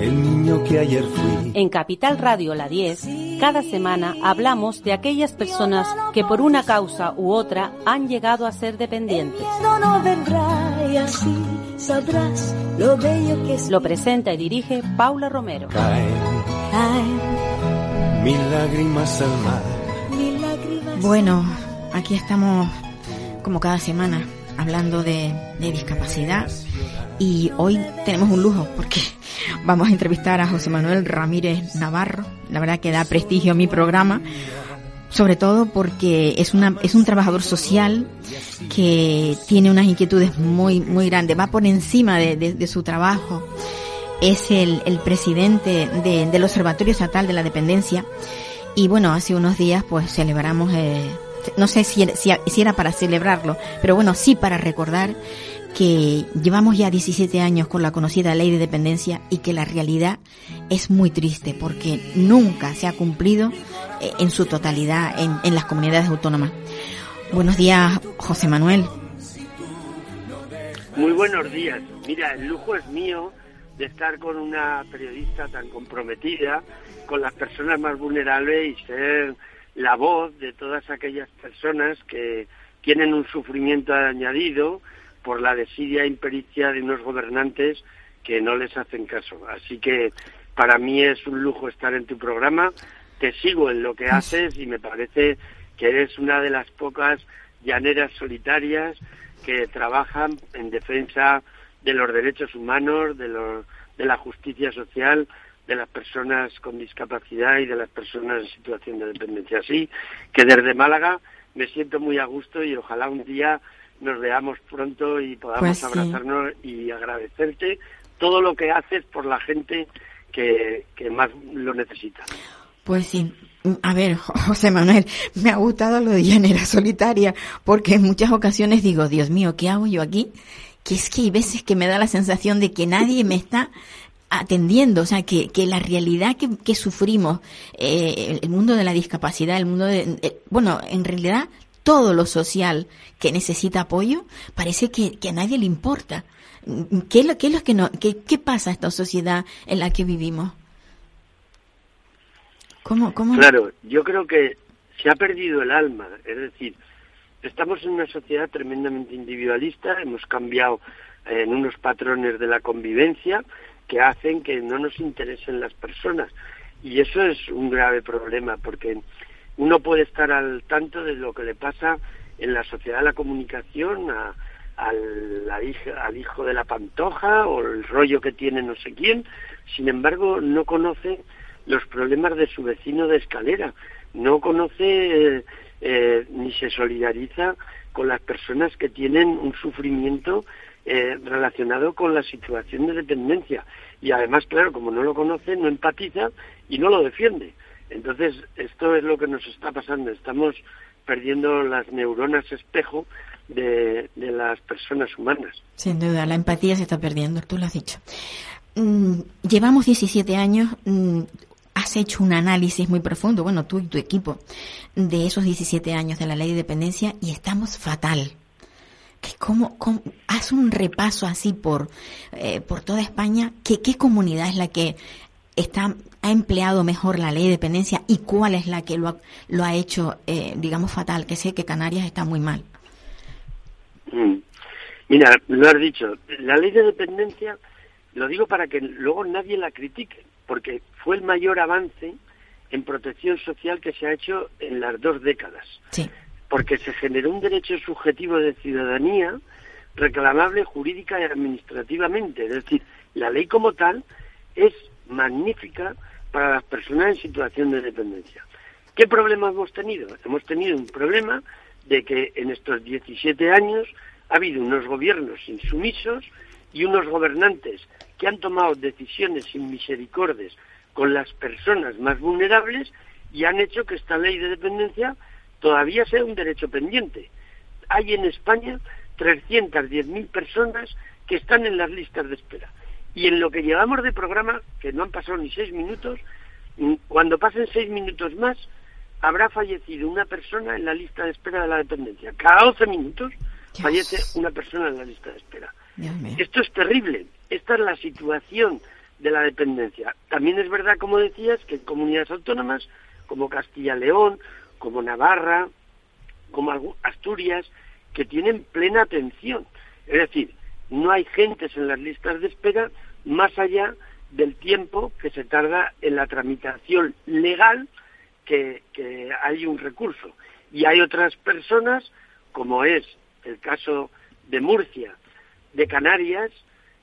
El niño que ayer fui. En Capital Radio La 10, cada semana hablamos de aquellas personas que por una causa u otra han llegado a ser dependientes. No, no vendrá y así sabrás lo bello que es. Lo presenta y dirige Paula Romero. Caen Caen mil lágrimas al mar. mil lágrimas. Bueno, aquí estamos como cada semana hablando de, de discapacidad y hoy tenemos un lujo porque vamos a entrevistar a José Manuel Ramírez Navarro. La verdad que da prestigio a mi programa, sobre todo porque es, una, es un trabajador social que tiene unas inquietudes muy, muy grandes, va por encima de, de- su trabajo. Es el, el presidente de- del Observatorio Estatal de la Dependencia y bueno, hace unos días pues celebramos, eh, no sé si si, si era para celebrarlo, pero bueno, sí para recordar que llevamos ya 17 años con la conocida ley de dependencia y que la realidad es muy triste porque nunca se ha cumplido eh, en su totalidad en, en las comunidades autónomas. Buenos días, José Manuel. Muy buenos días. Mira, el lujo es mío de estar con una periodista tan comprometida con las personas más vulnerables y ser la voz de todas aquellas personas que tienen un sufrimiento añadido por la desidia e impericia de unos gobernantes que no les hacen caso. Así que para mí es un lujo estar en tu programa. Te sigo en lo que haces y me parece que eres una de las pocas llaneras solitarias que trabajan en defensa de los derechos humanos, de, los, de la justicia social, de las personas con discapacidad y de las personas en situación de dependencia. Así que desde Málaga me siento muy a gusto y ojalá un día nos veamos pronto y podamos Pues sí. abrazarnos y agradecerte todo lo que haces por la gente que, que más lo necesita. Pues sí. A ver, José Manuel, me ha gustado lo de llanera solitaria, porque en muchas ocasiones digo, Dios mío, ¿qué hago yo aquí? Que es que hay veces que me da la sensación de que nadie me está atendiendo, o sea, que, que la realidad que, que sufrimos, eh, el mundo de la discapacidad, el mundo de, eh, bueno, en realidad todo lo social que necesita apoyo, parece que, que a nadie le importa. ¿Qué es lo, qué es lo que no, qué, qué pasa esta sociedad en la que vivimos? ¿Cómo, cómo? Claro, yo creo que se ha perdido el alma, es decir, estamos en una sociedad tremendamente individualista, hemos cambiado eh, en unos patrones de la convivencia que hacen que no nos interesen las personas y eso es un grave problema porque uno puede estar al tanto de lo que le pasa en la sociedad de la comunicación al hijo de la pantoja o el rollo que tiene no sé quién, sin embargo no conoce los problemas de su vecino de escalera, no conoce eh, eh, ni se solidariza con las personas que tienen un sufrimiento eh, relacionado con la situación de dependencia. Y además, claro, como no lo conoce, no empatiza y no lo defiende. Entonces, esto es lo que nos está pasando. Estamos perdiendo las neuronas espejo de, las personas humanas. Sin duda, la empatía se está perdiendo, tú lo has dicho. Mm, llevamos 17 años, mm, has hecho un análisis muy profundo, bueno, tú y tu equipo, de esos 17 años de la ley de dependencia y estamos fatal. Que cómo, cómo- haz un repaso así por, eh, por toda España, que, qué comunidad es la que está, ha empleado mejor la ley de dependencia y cuál es la que lo ha, lo ha hecho, eh, digamos, fatal, que sé que Canarias está muy mal. Mm. Mira, lo has dicho, la ley de dependencia, lo digo para que luego nadie la critique, porque fue el mayor avance en protección social que se ha hecho en las dos décadas, Sí. porque se generó un derecho subjetivo de ciudadanía reclamable jurídica y administrativamente, es decir, la ley como tal es magnífica para las personas en situación de dependencia. ¿Qué problema hemos tenido? Hemos tenido un problema de que en estos 17 años ha habido unos gobiernos insumisos y unos gobernantes que han tomado decisiones sin misericordias con las personas más vulnerables y han hecho que esta ley de dependencia todavía sea un derecho pendiente. Hay en España 310.000 personas que están en las listas de espera. Y en lo que llevamos de programa, que no han pasado ni seis minutos, mm, cuando pasen seis minutos más, habrá fallecido una persona en la lista de espera de la dependencia. Cada 12 minutos fallece una persona en la lista de espera. Esto es terrible. Esta es la situación de la dependencia. También es verdad, como decías, que en comunidades autónomas como Castilla-León, como Navarra, como Asturias, que tienen plena atención. Es decir, no hay gentes en las listas de espera más allá del tiempo que se tarda en la tramitación legal que, hay un recurso. Y hay otras personas, como es el caso de Murcia, de Canarias,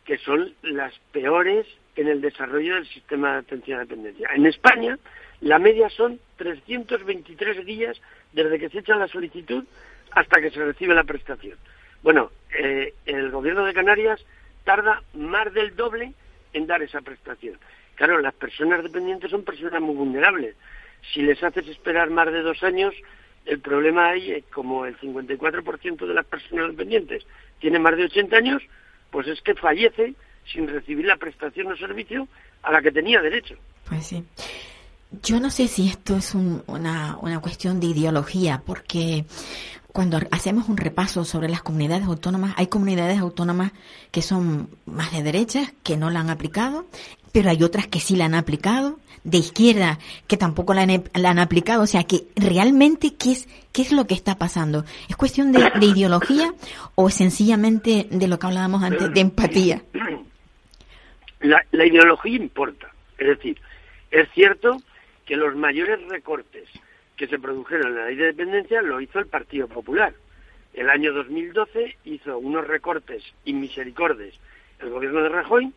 que son las peores en el desarrollo del sistema de atención a dependencia. En España, la media son 323 días desde que se echa la solicitud hasta que se recibe la prestación. Bueno, eh, el gobierno de Canarias tarda más del doble en dar esa prestación. Claro, las personas dependientes son personas muy vulnerables. Si les haces esperar más de dos años, el problema ahí es como el 54% de las personas dependientes tiene más de 80 años, pues es que fallece sin recibir la prestación o servicio a la que tenía derecho. Pues sí. Yo no sé si esto es una, una cuestión de ideología, porque cuando hacemos un repaso sobre las comunidades autónomas, hay comunidades autónomas que son más de derechas, que no la han aplicado, pero hay otras que sí la han aplicado, de izquierda que tampoco la han, aplicado. O sea, que realmente, ¿qué es, qué es lo que está pasando? ¿Es cuestión de, ideología o sencillamente de lo que hablábamos antes, de empatía? La, la ideología importa. Es decir, es cierto que los mayores recortes que se produjeron en la ley de dependencia lo hizo el Partido Popular. El año 2012 hizo unos recortes inmisericordes el gobierno de Rajoy,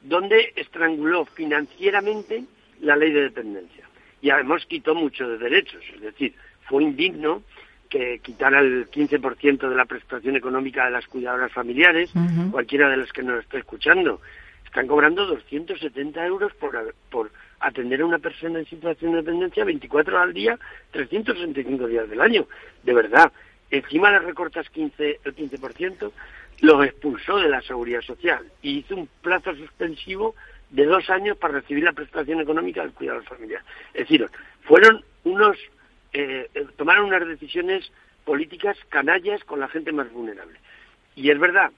donde estranguló financieramente la ley de dependencia. Y además quitó mucho de derechos, es decir, fue indigno que quitara el 15% de la prestación económica de las cuidadoras familiares, cualquiera de los que nos esté escuchando. Están cobrando 270 euros por, por atender a una persona en situación de dependencia 24 horas al día, 365 días del año. De verdad, encima le recortas 15, el 15%, lo expulsó de la seguridad social y hizo un plazo suspensivo de dos años para recibir la prestación económica del cuidado familiar. Es decir, fueron unos, eh, eh, tomaron unas decisiones políticas canallas con la gente más vulnerable. Y es verdad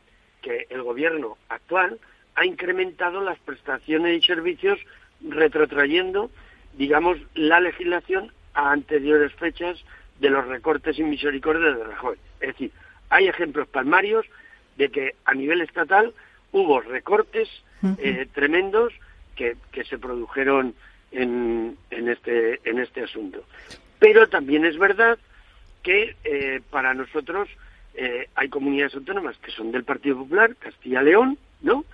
que el gobierno actual ha incrementado las prestaciones y servicios retrotrayendo, digamos, la legislación a anteriores fechas de los recortes y de Rajoy. Es decir, hay ejemplos palmarios de que a nivel estatal hubo recortes eh, tremendos que, que, se produjeron en, en, este, en este asunto. Pero también es verdad que eh, para nosotros eh, hay comunidades autónomas que son del Partido Popular, Castilla-León, ¿no?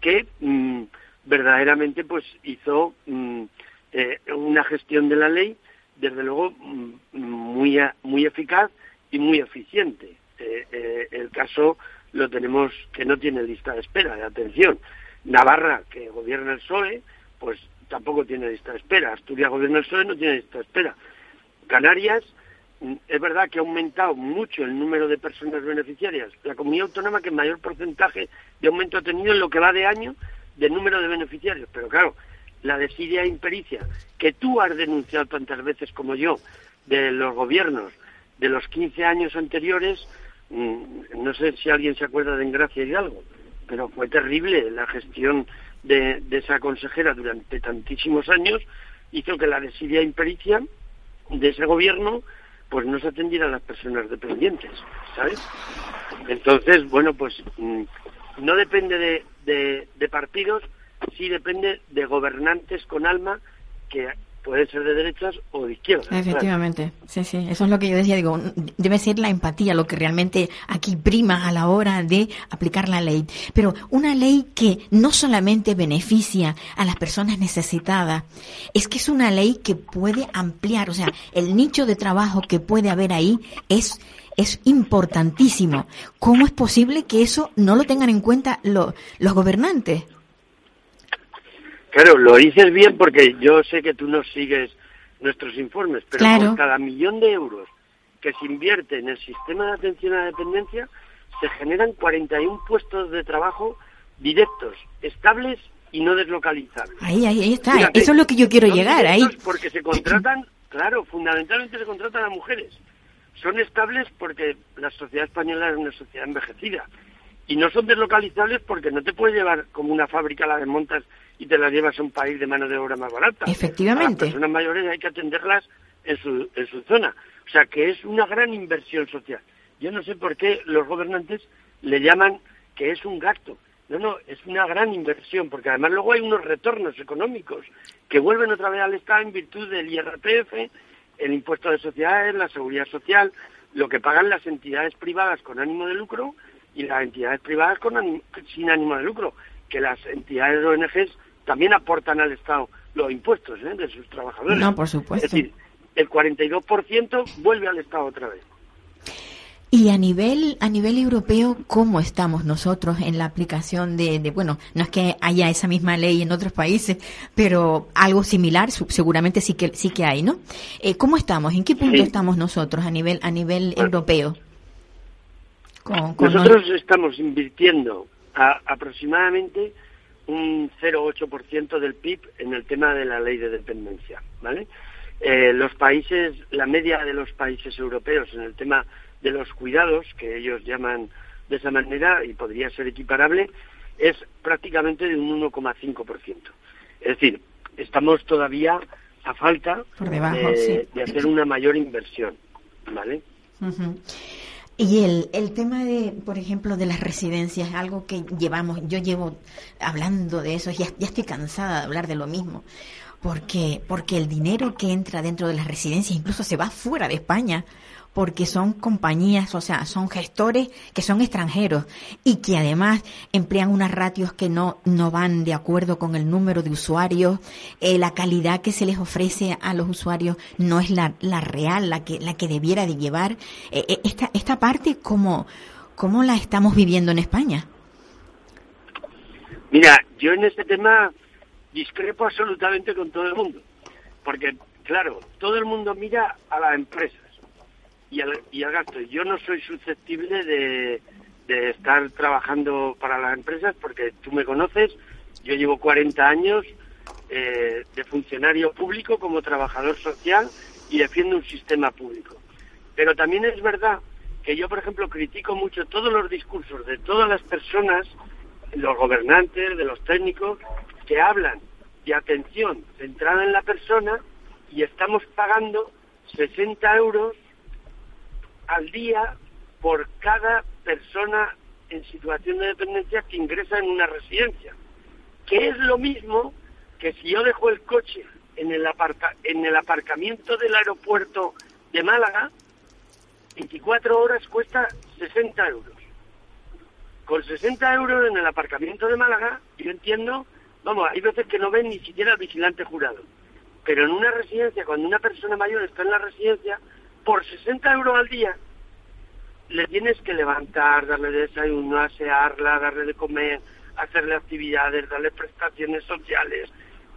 Que mm, verdaderamente pues hizo mm, eh, una gestión de la ley desde luego mm, muy muy eficaz y muy eficiente. Eh, eh, el caso lo tenemos que no tiene lista de espera de atención. Navarra que gobierna el PSOE pues tampoco tiene lista de espera. Asturias gobierna el PSOE no tiene lista de espera. Canarias mm, es verdad que ha aumentado mucho el número de personas beneficiarias. La comunidad autónoma que mayor porcentaje de aumento ha tenido en lo que va de año de número de beneficiarios, pero claro, la desidia e impericia que tú has denunciado tantas veces como yo de los gobiernos de los 15 años anteriores, mm, no sé si alguien se acuerda de Engracia Hidalgo, pero fue terrible la gestión de, esa consejera durante tantísimos años, hizo que la desidia e impericia de ese gobierno pues no se atendiera a las personas dependientes, ¿sabes? Entonces, bueno, pues mm, no depende de, de, partidos, sí depende de gobernantes con alma que pueden ser de derechas o de izquierdas. Efectivamente, sí, sí, eso es lo que yo decía, digo, debe ser la empatía lo que realmente aquí prima a la hora de aplicar la ley, pero una ley que no solamente beneficia a las personas necesitadas, es que es una ley que puede ampliar, o sea, el nicho de trabajo que puede haber ahí es es importantísimo. ¿Cómo es posible que eso no lo tengan en cuenta los gobernantes? Claro, lo dices bien porque yo sé que tú no sigues nuestros informes, pero por cada millón de euros que se invierte en el sistema de atención a la dependencia, se generan 41 puestos de trabajo directos, estables y no deslocalizables. Ahí, ahí, ahí está. Eso es lo que yo quiero llegar. Ahí. Porque se contratan, claro, fundamentalmente se contratan a mujeres. Son estables porque la sociedad española es una sociedad envejecida. Y no son deslocalizables porque no te puedes llevar como una fábrica, la desmontas y te la llevas a un país de mano de obra más barata. Efectivamente. las personas mayores hay que atenderlas en su, en su zona. O sea que es una gran inversión social. Yo no sé por qué los gobernantes le llaman que es un gasto. No, no, es una gran inversión, porque además luego hay unos retornos económicos que vuelven otra vez al Estado en virtud del IRPF, el impuesto de sociedades, la seguridad social, lo que pagan las entidades privadas con ánimo de lucro y las entidades privadas con sin ánimo de lucro, que las entidades ONGs también aportan al Estado los impuestos ¿eh? de sus trabajadores. No, por supuesto. Es decir, el 42% vuelve al Estado otra vez. Y a nivel a nivel europeo, ¿cómo estamos nosotros en la aplicación de, bueno, no es que haya esa misma ley en otros países, pero algo similar seguramente sí que sí que hay, ¿no? Eh, ¿Cómo estamos? ¿En qué punto estamos nosotros a nivel a nivel europeo? nosotros estamos invirtiendo aproximadamente un 0,8% del PIB en el tema de la ley de dependencia, ¿vale? Eh, los países, la media de los países europeos en el tema de los cuidados, que ellos llaman de esa manera y podría ser equiparable, es prácticamente de un 1,5%. Es decir, estamos todavía a falta de, hacer una mayor inversión, ¿vale? Y el, el tema de, por ejemplo, de las residencias, algo que llevamos, yo llevo hablando de eso, ya, ya estoy cansada de hablar de lo mismo, porque, porque el dinero que entra dentro de las residencias incluso se va fuera de España porque son compañías, o sea, son gestores que son extranjeros y que además emplean unas ratios que no, no van de acuerdo con el número de usuarios, eh, la calidad que se les ofrece a los usuarios no es la, la real, la que, la que debiera de llevar. Eh, eh, esta, esta parte, ¿cómo, ¿cómo la estamos viviendo en España? Mira, yo en este tema discrepo absolutamente con todo el mundo, porque, claro, todo el mundo mira a la empresa y al, gasto. Yo no soy susceptible de, de estar trabajando para las empresas porque tú me conoces, yo llevo 40 años eh, de funcionario público como trabajador social y defiendo un sistema público. Pero también es verdad que yo, por ejemplo, critico mucho todos los discursos de todas las personas, los gobernantes, de los técnicos, que hablan de atención centrada en la persona y estamos pagando 60 euros al día por cada persona en situación de dependencia que ingresa en una residencia, que es lo mismo que si yo dejo el coche en el, aparca en el aparcamiento del aeropuerto de Málaga, 24 horas cuesta 60 euros. Con 60 euros en el aparcamiento de Málaga, yo entiendo, vamos, hay veces que no ven ni siquiera al vigilante jurado. Pero en una residencia, cuando una persona mayor está en la residencia, por 60 euros al día le tienes que levantar, darle desayuno, asearla, darle de comer, hacerle actividades, darle prestaciones sociales,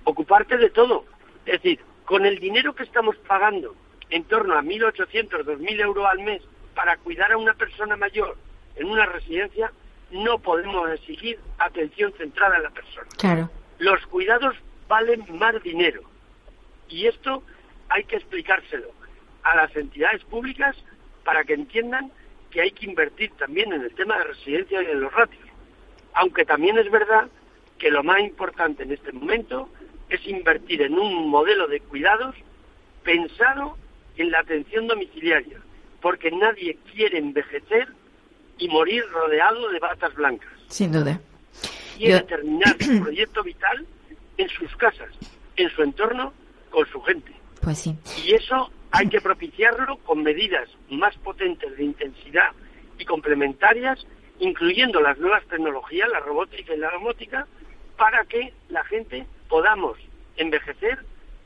ocuparte de todo. Es decir, con el dinero que estamos pagando, en torno a 1.800, 2.000 euros al mes, para cuidar a una persona mayor en una residencia, no podemos exigir atención centrada en la persona. Claro. Los cuidados valen más dinero. Y esto hay que explicárselo a las entidades públicas para que entiendan que hay que invertir también en el tema de residencia y en los ratios. Aunque también es verdad que lo más importante en este momento es invertir en un modelo de cuidados pensado en la atención domiciliaria, porque nadie quiere envejecer y morir rodeado de batas blancas. Sin duda. Quiere terminar su proyecto vital en sus casas, en su entorno, con su gente. Pues sí. Y eso hay que propiciarlo con medidas más potentes de intensidad y complementarias, incluyendo las nuevas tecnologías, la robótica y la domótica, para que la gente podamos envejecer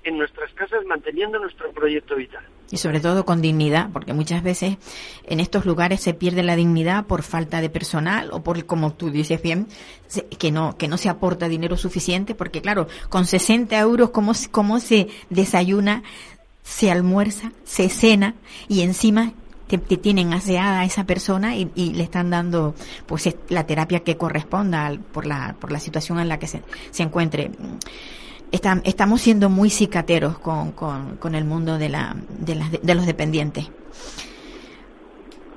en nuestras casas manteniendo nuestro proyecto vital. Y sobre todo con dignidad, porque muchas veces en estos lugares se pierde la dignidad por falta de personal o por, como tú dices bien, que no, que no se aporta dinero suficiente, porque claro, con 60 euros, ¿cómo, cómo se desayuna se almuerza, se cena y encima te, tienen aseada a esa persona y, le están dando pues la terapia que corresponda por la por la situación en la que se, se encuentre. Estamos siendo muy cicateros con, con, el mundo de la de, de los dependientes.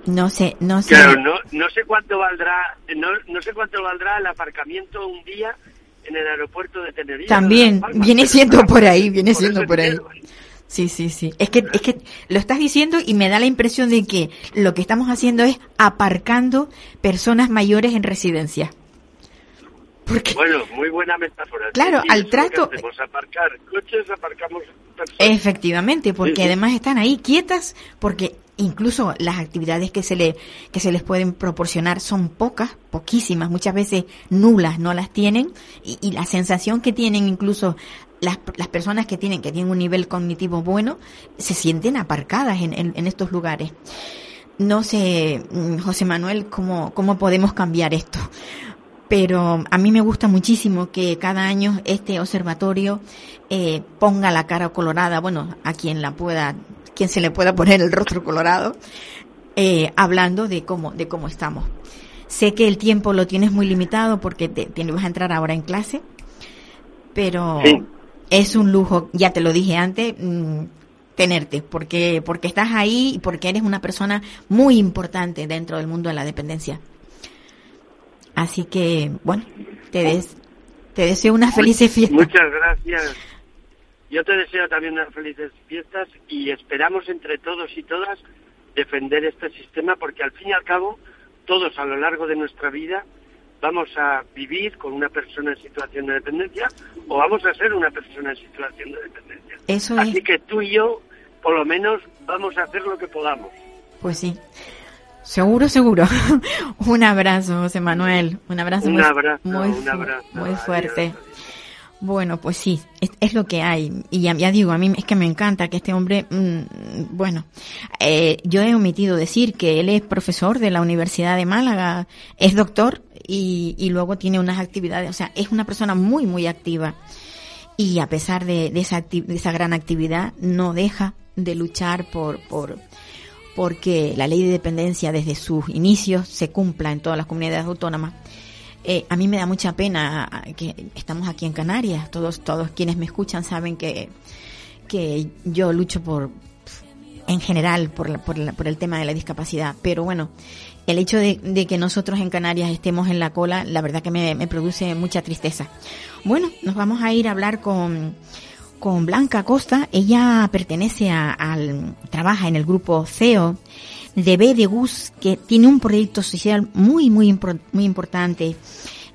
No sé no sé. Claro no, no sé cuánto valdrá no, no sé cuánto valdrá el aparcamiento un día en el aeropuerto de Tenerife también viene siendo por ahí viene siendo por ahí Sí, sí, sí. Es que, es que lo estás diciendo y me da la impresión de que lo que estamos haciendo es aparcando personas mayores en residencia. Porque, bueno, muy buena metáfora. Claro, al trato. aparcar coches, aparcamos personas. Efectivamente, porque además están ahí quietas, porque incluso las actividades que se le que se les pueden proporcionar son pocas, poquísimas, muchas veces nulas, no las tienen y, y la sensación que tienen incluso las, las, personas que tienen, que tienen un nivel cognitivo bueno, se sienten aparcadas en, en, estos lugares. No sé, mm, José Manuel, cómo, cómo podemos cambiar esto. Pero a mí me gusta muchísimo que cada año este observatorio eh, ponga la cara colorada, bueno, a quien la pueda, quien se le pueda poner el rostro colorado, eh, hablando de cómo, de cómo estamos. Sé que el tiempo lo tienes muy limitado porque te, tienes vas a entrar ahora en clase, pero es un lujo, ya te lo dije antes, mm, tenerte, porque, porque estás ahí y porque eres una persona muy importante dentro del mundo de la dependencia. Así que, bueno, te, des, te deseo unas felices fiestas. Muchas gracias. Yo te deseo también unas felices fiestas y esperamos entre todos y todas defender este sistema porque al fin y al cabo todos a lo largo de nuestra vida vamos a vivir con una persona en situación de dependencia o vamos a ser una persona en situación de dependencia. Eso Así que tú y yo, por lo menos, vamos a hacer lo que podamos. Pues sí. Seguro, seguro. un abrazo, José Manuel. Un abrazo, un muy, abrazo, muy, un abrazo. muy fuerte. Bueno, pues sí, es, lo que hay. Y ya, digo, a mí es que me encanta que este hombre, mm, bueno, eh, yo he omitido decir que él es profesor de la Universidad de Málaga, es doctor y, luego tiene unas actividades, o sea, es una persona muy, muy activa. Y a pesar de, de, esa, de esa gran actividad, no deja de luchar por, por, porque la ley de dependencia desde sus inicios se cumpla en todas las comunidades autónomas eh, a mí me da mucha pena que estamos aquí en Canarias. Todos, todos quienes me escuchan saben que, que yo lucho por, en general, por, por, por el tema de la discapacidad. Pero bueno, el hecho de, que nosotros en Canarias estemos en la cola, la verdad que me, produce mucha tristeza. Bueno, nos vamos a ir a hablar con, con Blanca Costa. Ella pertenece al, trabaja en el grupo CEO de B de Gus, que tiene un proyecto social muy, muy, muy importante.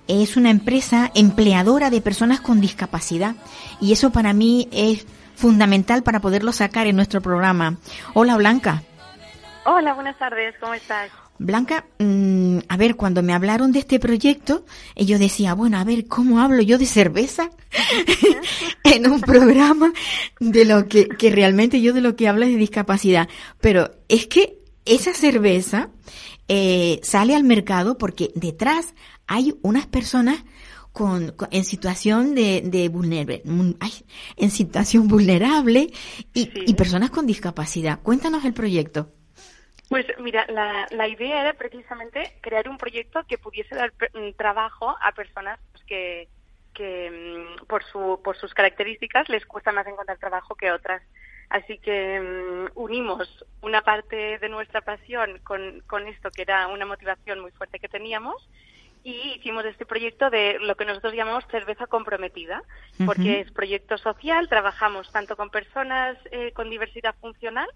Es una empresa empleadora de personas con discapacidad y eso para mí es fundamental para poderlo sacar en nuestro programa. Hola Blanca. Hola, buenas tardes, ¿cómo estás? Blanca, mm, a ver, cuando me hablaron de este proyecto, yo decía, bueno, a ver, ¿cómo hablo yo de cerveza? en un programa de lo que, que realmente yo de lo que hablo es de discapacidad. Pero es que esa cerveza eh, sale al mercado porque detrás hay unas personas con, en situación de, de vulnerable, en situación vulnerable y, personas con discapacidad. Cuéntanos el proyecto. Pues mira, la, la idea era precisamente crear un proyecto que pudiese dar mm, trabajo a personas que, que mm, por, su, por sus características les cuesta más encontrar trabajo que otras. Así que mm, unimos una parte de nuestra pasión con, con esto, que era una motivación muy fuerte que teníamos, y hicimos este proyecto de lo que nosotros llamamos cerveza comprometida, porque es proyecto social, trabajamos tanto con personas eh, con diversidad funcional,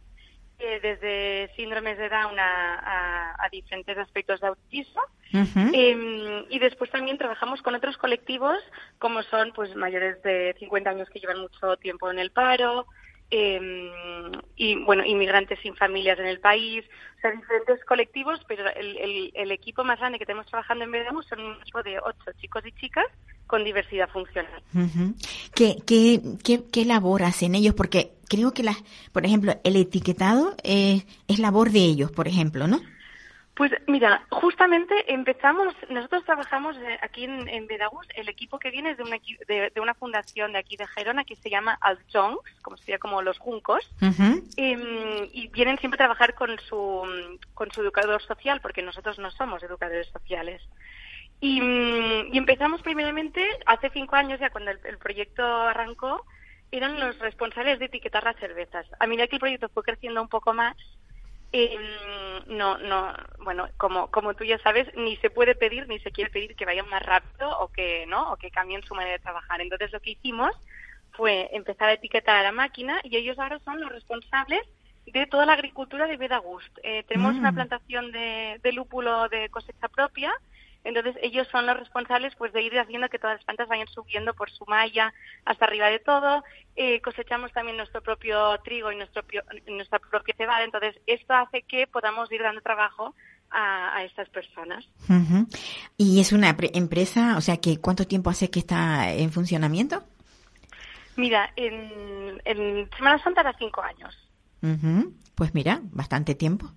eh, desde síndromes de Down a, a, diferentes aspectos de autismo, em, y después también trabajamos con otros colectivos, como son pues mayores de 50 años que llevan mucho tiempo en el paro, eh, y bueno, inmigrantes sin familias en el país, o sea, diferentes colectivos, pero el, el, equipo más grande que tenemos trabajando en Vedamus son un equipo de ocho chicos y chicas con diversidad funcional. ¿Qué, qué, qué, qué labor hacen ellos? Porque creo que, las, por ejemplo, el etiquetado es labor de ellos, por ejemplo, ¿no? Pues mira, justamente empezamos, nosotros trabajamos eh, aquí en, en Bedagus, el equipo que viene es de una, de, de una fundación de aquí de Gerona que se llama Altjongs, como sería como los juncos. Em, y vienen siempre a trabajar con su, con su educador social, porque nosotros no somos educadores sociales. Y, y empezamos primeramente, hace cinco años ya cuando el, el proyecto arrancó, eran los responsables de etiquetar las cervezas. A medida que el proyecto fue creciendo un poco más, em, no, no, bueno, como, como tú ya sabes, ni se puede pedir ni se quiere pedir que vayan más rápido o que, ¿no? O que cambien su manera de trabajar. Entonces lo que hicimos fue empezar a etiquetar a la máquina y ellos ahora son los responsables de toda la agricultura de Bedagust. Eh, tenemos Mm. una plantación de, de lúpulo de cosecha propia, entonces ellos son los responsables pues de ir haciendo que todas las plantas vayan subiendo por su malla hasta arriba de todo. Eh, cosechamos también nuestro propio trigo y nuestro nuestra propia cebada, entonces esto hace que podamos ir dando trabajo a, a estas personas. Ujú. Y es una pre- empresa, o sea, que ¿cuánto tiempo hace que está en funcionamiento? Mira, en, en Semana Santa era cinco años. Ujú. Pues mira, bastante tiempo.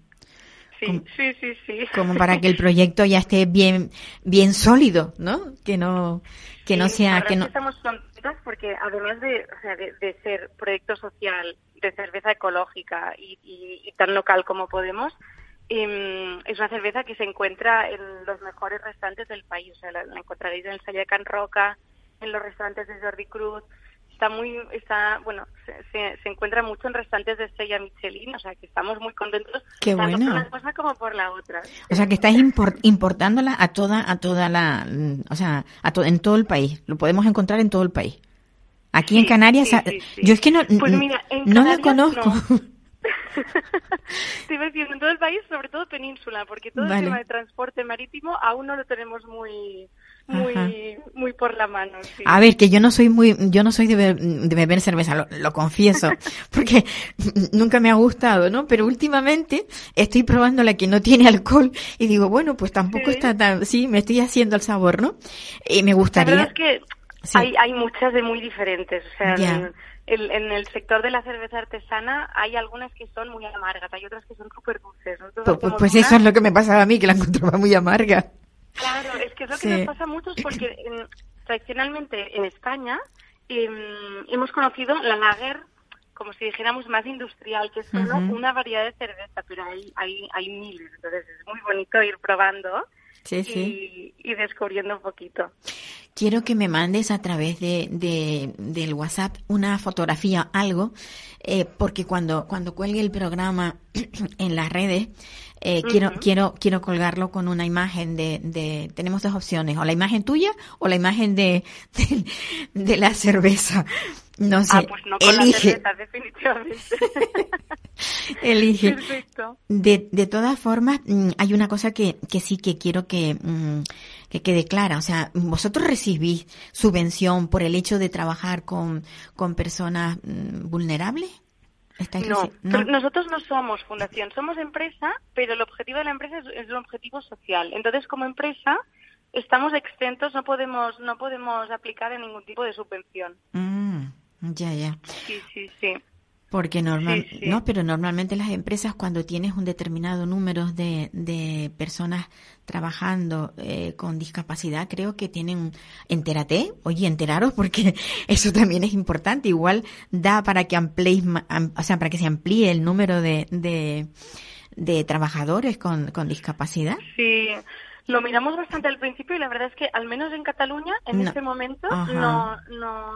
Sí, ¿Cómo? sí, sí, sí. Como para que el proyecto ya esté bien, bien sólido, ¿no? Que no, que no Sí, la sea, que no. estamos contentas porque además de, o sea, de, de ser proyecto social de cerveza ecológica y, y- y tan local como podemos, em, es una cerveza que se encuentra en los mejores restaurantes del país. O sea, la, la encontraréis en el Salle de Can Roca, en los restaurantes de Jordi Cruz. Está muy, está, bueno, se, se, se encuentra mucho en restaurantes de estrella Michelin, o sea que estamos muy contentos Qué tanto bueno. por una cosa como por la otra. O sea, que estáis import- importándola a toda, a toda la, o sea, a to- en todo el país. Lo podemos encontrar en todo el país. Aquí en Canarias, sí, sí, yo es que no, Pues n- mira, en no la Canarias conozco. no. Te iba decir, en todo el país, sobre todo península, porque todo Vale. el tema de transporte marítimo aún no lo tenemos muy muy Ajá. muy por la mano. sí. A ver, que yo no soy muy, yo no soy de, be- de beber cerveza, lo, lo confieso, porque nunca me ha gustado, ¿no? Pero últimamente estoy probando la que no tiene alcohol y digo, bueno, pues tampoco Sí. está tan, sí, me estoy haciendo el sabor, ¿no? Y me La gustaría. verdad es que Sí. hay, hay muchas de muy diferentes. O sea, Ya. en, el- en el sector de la cerveza artesana hay algunas que son muy amargas, hay otras que son súper dulces. Nosotros Pues, pues- eso es lo que me pasaba a mí, que la encontraba muy amarga. Claro, es que es lo que Sí. nos pasa a muchos porque em, tradicionalmente en España em, hemos conocido la lager como si dijéramos más industrial, que es solo Ujú. una variedad de cerveza, pero hay, hay, hay miles, entonces es muy bonito ir probando Sí, y, sí. y descubriendo un poquito. Quiero que me mandes a través de, de- del WhatsApp una fotografía, algo, eh, porque cuando, cuando cuelgue el programa en las redes, eh, quiero, quiero, quiero colgarlo con una imagen de, de, tenemos dos opciones, o la imagen tuya o la imagen de, de, de la cerveza. No sé, ah, pues no con la elige, cerveza, definitivamente. elige. Perfecto. De, de todas formas, mm, hay una cosa que, que sí que quiero que, mm, que quede clara. O sea, vosotros recibís subvención por el hecho de trabajar con, con personas mm, vulnerables. ¿Estáis No, nosotros no somos fundación, somos empresa, pero el objetivo de la empresa es, es un objetivo social. Entonces, como empresa, estamos exentos, no podemos, no podemos aplicar en ningún tipo de subvención. Mm, ya, ya. Sí, sí, sí. Porque normal, Sí, sí. no, pero normalmente las empresas cuando tienes un determinado número de, de personas trabajando eh, con discapacidad, creo que tienen, entérate, oye, enteraros porque eso también es importante. Igual da para que ampliéis, am- o sea, para que se amplíe el número de, de, de trabajadores con, con discapacidad. Sí, lo miramos bastante al principio y la verdad es que al menos en Cataluña en No. este momento Ajá. no, no,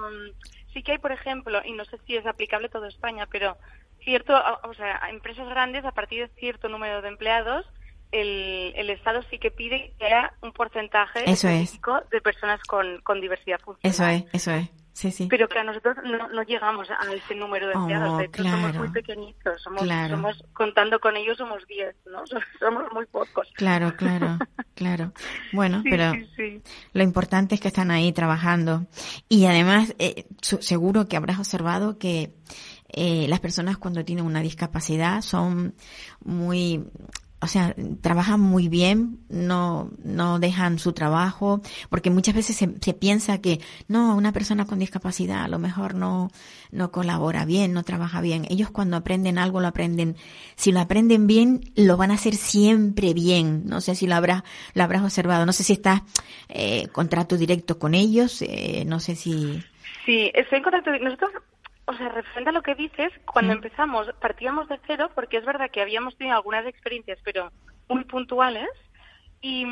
sí que hay por ejemplo y no sé si es aplicable a toda España, pero cierto, o sea, a empresas grandes a partir de cierto número de empleados el, el Estado sí que pide que haya un porcentaje Eso es. específico de personas con, con diversidad funcional. Eso es, eso es. Sí, sí. Pero que a nosotros no, no llegamos a ese número de Oh, empleados. de hecho, somos claro. muy pequeñitos. Somos, Claro. somos, contando con ellos, somos 10, ¿no? Somos muy pocos. Claro, claro, claro. Bueno, Sí, pero sí. Lo importante es que están ahí trabajando. Y además, eh, su- seguro que habrás observado que eh, las personas cuando tienen una discapacidad son muy, o sea, trabajan muy bien, no, no dejan su trabajo, porque muchas veces se, se, piensa que no, una persona con discapacidad a lo mejor no, no colabora bien, no trabaja bien. Ellos cuando aprenden algo lo aprenden, si lo aprenden bien, lo van a hacer siempre bien. No sé si lo habrás, lo habrás observado, no sé si estás eh, contrato directo con ellos, eh, no sé si. Sí, estoy en contacto. Nosotros o sea, referente a lo que dices, cuando empezamos partíamos de cero porque es verdad que habíamos tenido algunas experiencias, pero muy puntuales. Y,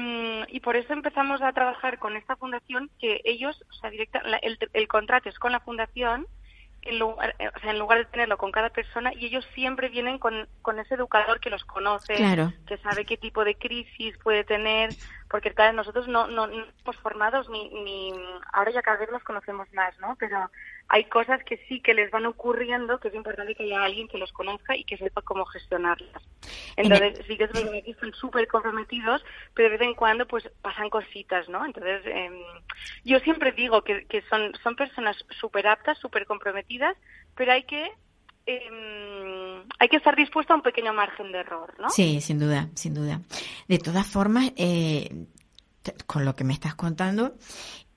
y por eso empezamos a trabajar con esta fundación que ellos, o sea, directa, el, el contrato es con la fundación en lugar, eh, o sea, en lugar de tenerlo con cada persona y ellos siempre vienen con, con ese educador que los conoce, que sabe qué tipo de crisis puede tener, porque claro, nosotros no, no, no somos formados ni, ni, ahora ya cada vez los conocemos más, ¿no? Pero hay cosas que sí que les van ocurriendo que es importante que haya alguien que los conozca y que sepa cómo gestionarlas. Entonces, sí que es verdad que están súper comprometidos, pero de vez en cuando pues pasan cositas, ¿no? Entonces, eh, yo siempre digo que, que son, son personas súper aptas, súper comprometidas, pero hay que eh, hay que estar dispuesto a un pequeño margen de error, ¿no? Sí, sin duda, sin duda. De todas formas, eh, con lo que me estás contando,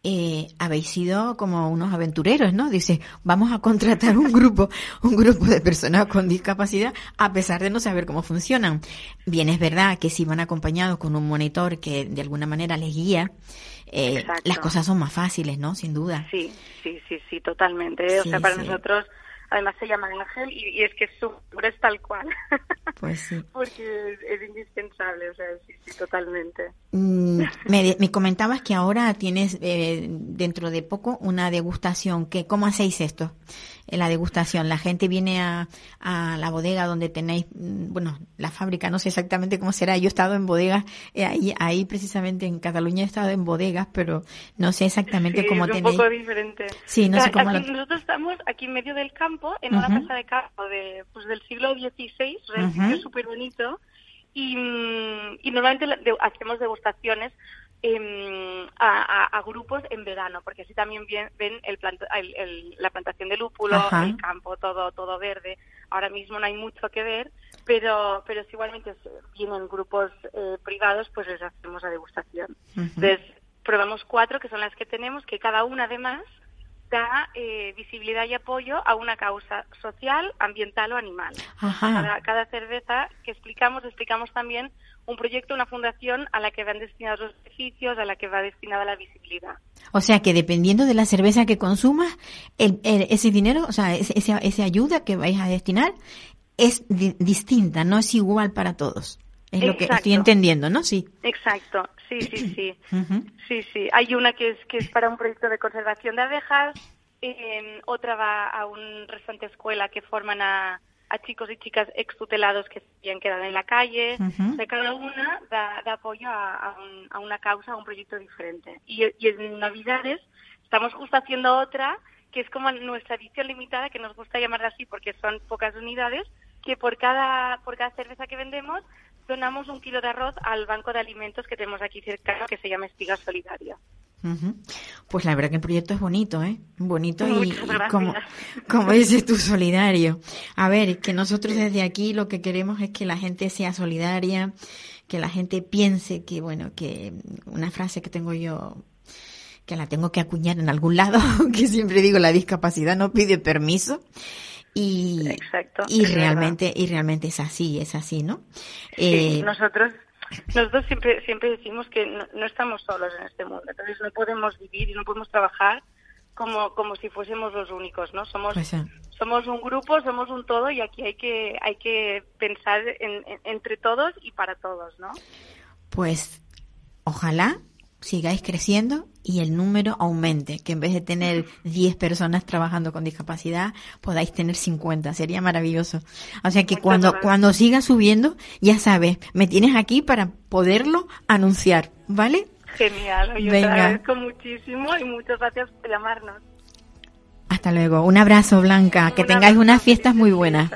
eh, habéis sido como unos aventureros, ¿no? Dice, vamos a contratar un grupo, un grupo de personas con discapacidad, a pesar de no saber cómo funcionan. Bien, es verdad que si van acompañados con un monitor que de alguna manera les guía, eh, las cosas son más fáciles, ¿no? Sin duda. Sí, sí, sí, sí, totalmente. o sea, para nosotros además se llama Ángel y, es que su nombre es tal cual. Pues sí. Porque es, indispensable, o sea, sí, sí, totalmente. Mm, me, me, comentabas que ahora tienes eh, dentro de poco una degustación. ¿Qué, ¿Cómo hacéis esto? En la degustación, la gente viene a, a la bodega donde tenéis, mm, bueno, la fábrica, no sé exactamente cómo será. Yo he estado en bodegas, eh, ahí, ahí precisamente en Cataluña he estado en bodegas, pero no sé exactamente cómo es tenéis. un poco diferente. Sí, no sé cómo aquí, Nosotros estamos aquí en medio del campo, en una casa de campo de, pues, del siglo XVI, súper bonito, y, mm, y normalmente hacemos degustaciones eh, a, a, grupos en verano, porque así también ven el, el, la plantación de lúpulo, el campo todo todo verde. Ahora mismo no hay mucho que ver, pero pero si igualmente vienen grupos eh, privados, pues les hacemos la degustación. Entonces, probamos cuatro, que son las que tenemos, que cada una además da eh, visibilidad y apoyo a una causa social, ambiental o animal. Cada, cada, cerveza que explicamos, explicamos también un proyecto, una fundación a la que van destinados los beneficios, a la que va destinada la visibilidad. O sea que dependiendo de la cerveza que consumas, el, ese dinero, o sea, esa, esa ayuda que vais a destinar es distinta, no es igual para todos. Es lo que estoy entendiendo, ¿no? Sí. Exacto, sí, sí, sí. Sí, sí. Hay una que es, que es para un proyecto de conservación de abejas, eh, otra va a un restaurante escuela que forman a, a chicos y chicas extutelados que se habían quedado en la calle. de cada una da, apoyo a, a, una causa, a un proyecto diferente. Y, y, en Navidades estamos justo haciendo otra, que es como nuestra edición limitada, que nos gusta llamarla así porque son pocas unidades, que por cada, por cada cerveza que vendemos donamos un kilo de arroz al banco de alimentos que tenemos aquí cerca, que se llama Espiga Solidaria. Pues la verdad que el proyecto es bonito, ¿eh? Bonito y, como, como dices tú, solidario. A ver, que nosotros desde aquí lo que queremos es que la gente sea solidaria, que la gente piense que, bueno, que una frase que tengo yo que la tengo que acuñar en algún lado, que siempre digo la discapacidad no pide permiso y, Exacto, y realmente y realmente es así, es así, ¿no? Sí, eh, nosotros nosotros siempre siempre decimos que no, estamos solos en este mundo, entonces no podemos vivir y no podemos trabajar como como si fuésemos los únicos, ¿no? Somos pues somos un grupo, somos un todo y aquí hay que hay que pensar entre todos y para todos, ¿no? Pues ojalá sigáis creciendo y el número aumente, que en vez de tener 10 personas trabajando con discapacidad, podáis tener 50, sería maravilloso. O sea que cuando, cuando siga subiendo, ya sabes, me tienes aquí para poderlo anunciar, ¿vale? Genial, yo te agradezco muchísimo y muchas gracias por llamarnos. Hasta luego, un abrazo Blanca, que tengáis unas fiestas muy buenas.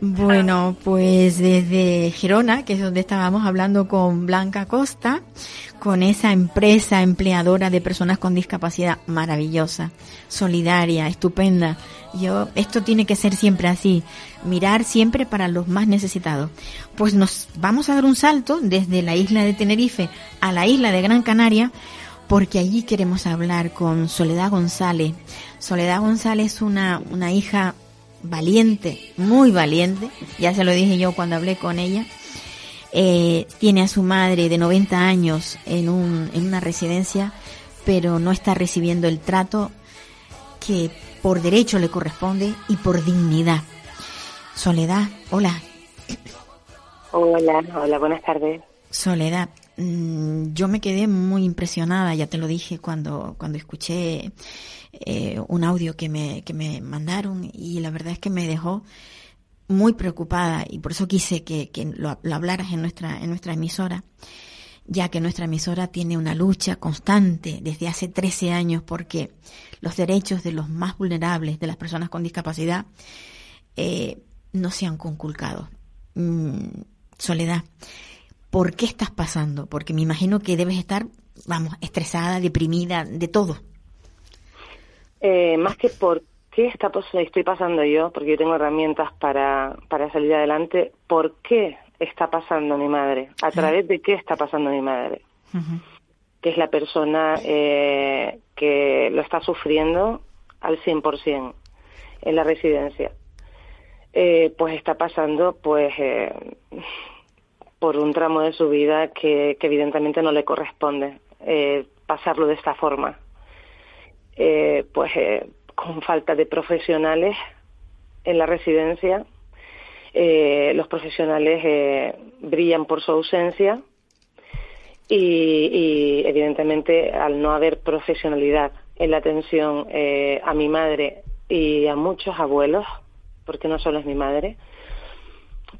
Bueno, pues desde Gerona, que es donde estábamos hablando con Blanca Costa, con esa empresa empleadora de personas con discapacidad maravillosa, solidaria, estupenda. Yo, esto tiene que ser siempre así, mirar siempre para los más necesitados. Pues nos vamos a dar un salto desde la isla de Tenerife a la isla de Gran Canaria, porque allí queremos hablar con Soledad González. Soledad González es una, una hija valiente, muy valiente, ya se lo dije yo cuando hablé con ella. Eh, tiene a su madre de 90 años en, un, en una residencia, pero no está recibiendo el trato que por derecho le corresponde y por dignidad. Soledad, hola. Hola, hola, buenas tardes. Soledad, yo me quedé muy impresionada, ya te lo dije cuando, cuando escuché eh, un audio que me, que me mandaron y la verdad es que me dejó muy preocupada y por eso quise que, que lo, lo, hablaras en nuestra, en nuestra emisora, ya que nuestra emisora tiene una lucha constante desde hace 13 años porque los derechos de los más vulnerables, de las personas con discapacidad, eh, no se han conculcado. Mm, Soledad, ¿por qué estás pasando? Porque me imagino que debes estar, vamos, estresada, deprimida, de todo. Eh, más que por qué está, estoy pasando yo, porque yo tengo herramientas para, para salir adelante, ¿por qué está pasando mi madre? ¿A través de qué está pasando mi madre? Uh -huh. Que es la persona eh, que lo está sufriendo al 100% en la residencia. Eh, pues está pasando pues eh, por un tramo de su vida que, evidentemente no le corresponde eh, pasarlo de esta forma. Eh, pues eh, con falta de profesionales en la residencia. Eh, los profesionales brillan por su ausencia y, y, evidentemente al no haber profesionalidad en la atención a mi madre y a muchos abuelos, porque no solo es mi madre,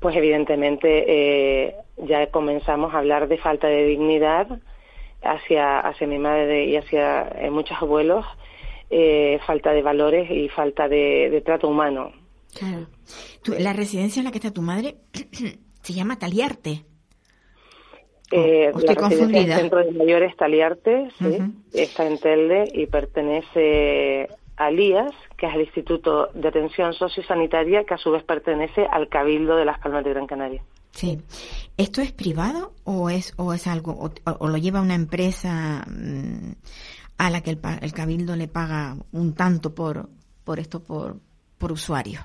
pues evidentemente eh, ya comenzamos a hablar de falta de dignidad hacia, hacia mi madre y hacia eh, muchos abuelos eh, falta de valores y falta de, de trato humano. Claro. Tú, la residencia en la que está tu madre se llama Taliarte. Eh, oh, estoy la confundida. El Centro de Mayores Taliarte, sí, uh -huh. está en Telde y pertenece a LIAS, que es el Instituto de Atención Sociosanitaria, que a su vez pertenece al Cabildo de las Palmas de Gran Canaria. Sí. ¿Esto es privado o es o es algo o, o lo lleva una empresa mmm, a la que el, el, cabildo le paga un tanto por por esto por por usuario?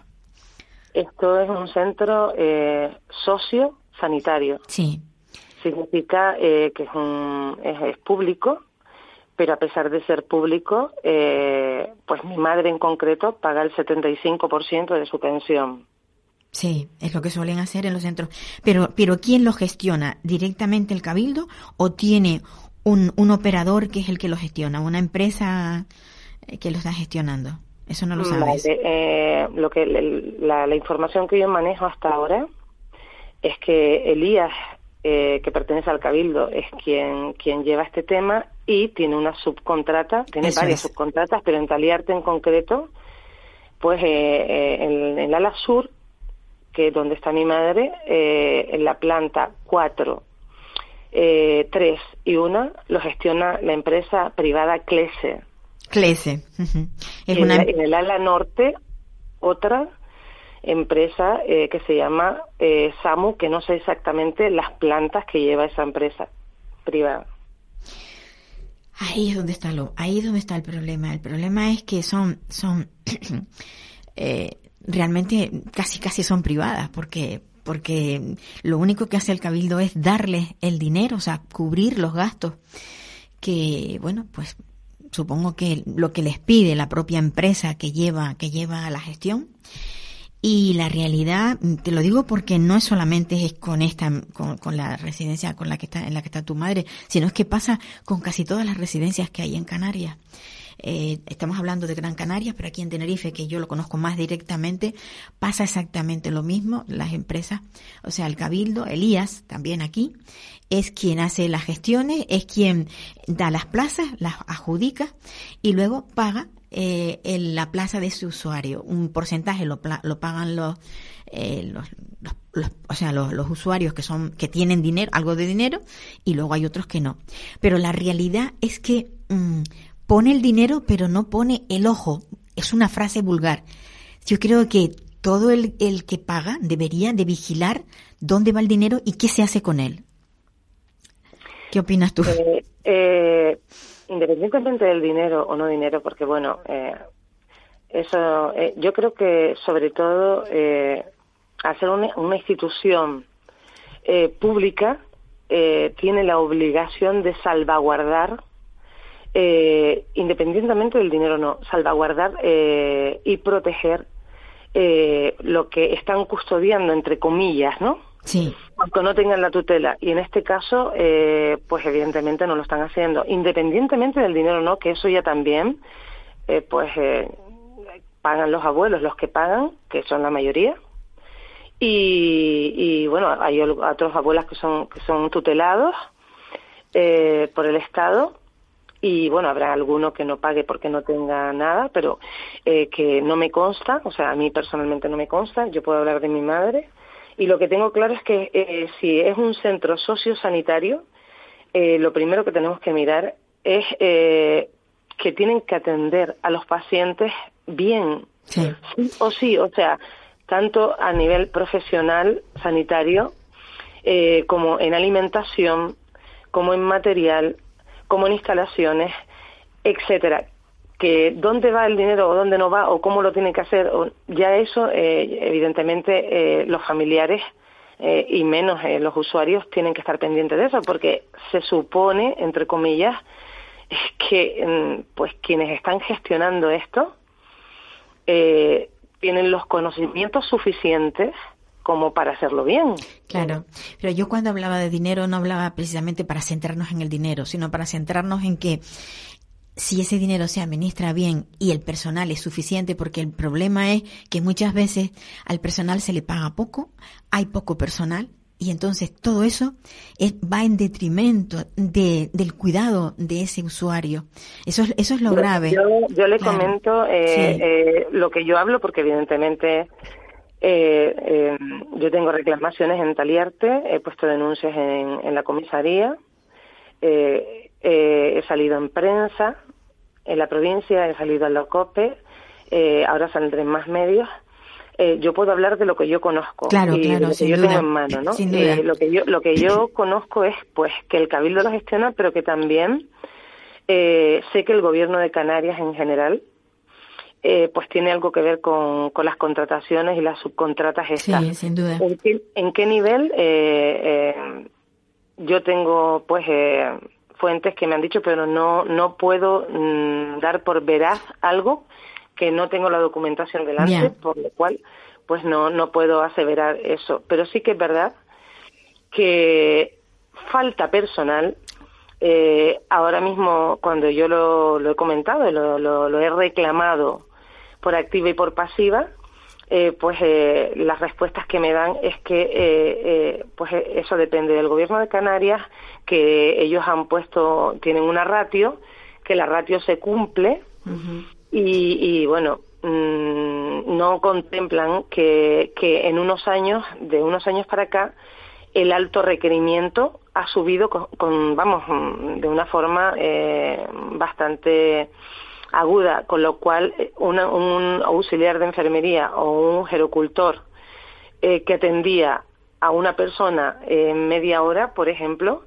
Esto es un centro eh, socio sanitario. Sí. Significa eh, que es un es, es, público, pero a pesar de ser público, eh, pues mi madre en concreto paga el 75% de su pensión. Sí, es lo que suelen hacer en los centros. Pero, pero ¿quién lo gestiona? ¿Directamente el cabildo o tiene un, un operador que es el que lo gestiona? ¿Una empresa que lo está gestionando? Eso no lo sabes. Vale, eh, lo que la, la, información que yo manejo hasta ahora es que Elías, eh, que pertenece al cabildo, es quien quien lleva este tema y tiene una subcontrata, tiene Eso varias es. subcontratas, pero en Taliarte en concreto, pues eh, en, en el ala sur que donde está mi madre, eh, en la planta 4, eh, 3 y 1 lo gestiona la empresa privada Clese. Clese. Uh -huh. es en, una... la, en, el ala norte, otra empresa eh, que se llama eh, SAMU, que no sé exactamente las plantas que lleva esa empresa privada. Ahí es donde está lo, ahí es donde está el problema. El problema es que son, son eh, realmente casi casi son privadas porque porque lo único que hace el cabildo es darles el dinero, o sea, cubrir los gastos que bueno, pues supongo que lo que les pide la propia empresa que lleva que lleva la gestión y la realidad te lo digo porque no es solamente es con esta con, con, la residencia con la que está en la que está tu madre sino es que pasa con casi todas las residencias que hay en Canarias eh, estamos hablando de Gran Canaria, pero aquí en Tenerife, que yo lo conozco más directamente, pasa exactamente lo mismo. Las empresas, o sea, el Cabildo, Elías, también aquí, es quien hace las gestiones, es quien da las plazas, las adjudica y luego paga eh, en la plaza de ese usuario. Un porcentaje lo, lo pagan los, eh, los, los, o sea, los, los, usuarios que son que tienen dinero, algo de dinero, y luego hay otros que no. Pero la realidad es que mm, pone el dinero, pero no pone el ojo. Es una frase vulgar. Yo creo que todo el, el que paga debería de vigilar dónde va el dinero y qué se hace con él. ¿Qué opinas tú? Eh, eh, independientemente del dinero o no dinero, porque bueno, eh, eso, eh, yo creo que sobre todo eh, hacer una, una institución eh, pública eh, tiene la obligación de salvaguardar, independientemente del dinero o no, salvaguardar y proteger lo que están custodiando, entre comillas, ¿no? Sí. Aunque no tengan la tutela. Y en este caso, eh, pues evidentemente no lo están haciendo. Independientemente del dinero no, que eso ya también, eh, pues eh, pagan los abuelos, los que pagan, que son la mayoría. Y, y bueno, hay otros abuelas que son, que son tutelados eh, por el Estado y bueno, habrá alguno que no pague porque no tenga nada, pero eh, que no me consta, o sea, a mí personalmente no me consta, yo puedo hablar de mi madre, y lo que tengo claro es que eh, si es un centro sociosanitario, eh, lo primero que tenemos que mirar es eh, que tienen que atender a los pacientes bien, Sí. sí o sí, o sea, tanto a nivel profesional sanitario eh, como en alimentación, como en material, como en instalaciones, etcétera. Que dónde va el dinero o dónde no va o cómo lo tiene que hacer, o, ya eso, eh, evidentemente, eh, los familiares eh, y menos eh, los usuarios tienen que estar pendientes de eso, porque se supone, entre comillas, que mm, pues quienes están gestionando esto eh, tienen los conocimientos suficientes como para hacerlo bien. Claro, pero yo cuando hablaba de dinero no hablaba precisamente para centrarnos en el dinero, sino para centrarnos en que si ese dinero se administra bien y el personal es suficiente, porque el problema es que muchas veces al personal se le paga poco, hay poco personal y entonces todo eso es, va en detrimento de, del cuidado de ese usuario. Eso es, eso es lo Yo- grave. Yo, yo le Claro. comento eh, Sí. eh, lo que yo hablo, porque evidentemente eh, eh, yo tengo reclamaciones en Taliarte, he puesto denuncias en, en la comisaría, eh, eh, he salido en prensa, en la provincia, he salido en la COPE, eh, ahora saldré más medios. Eh, yo puedo hablar de lo que yo conozco Claro, y claro, lo que yo duda, tengo en mano, ¿no? Eh, lo que yo lo que yo conozco es pues que el cabildo lo gestiona, pero que también eh, sé que el gobierno de Canarias en general eh, pues tiene algo que ver con, con las contrataciones y las subcontratas estas. Sí, sin duda. ¿En qué, en qué nivel? Eh, eh, yo tengo pues eh, fuentes que me han dicho, pero no no puedo mm, dar por veraz algo que no tengo la documentación delante, por lo cual pues no no puedo aseverar eso. Pero sí que es verdad que falta personal. Eh, ahora mismo, cuando yo lo, lo he comentado, lo, lo, lo he reclamado por activa y por pasiva, eh, pues eh, las respuestas que me dan es que eh, eh, pues eso depende del gobierno de Canarias, que ellos han puesto, tienen una ratio, que la ratio se cumple y, y, bueno, mm, no contemplan que, que en unos años, de unos años para acá, el alto requerimiento ha subido con, con, vamos, mm, de una forma bastante aguda, con lo cual eh, una- un auxiliar de enfermería o un gerocultor eh, que atendía a una persona en media hora, por ejemplo,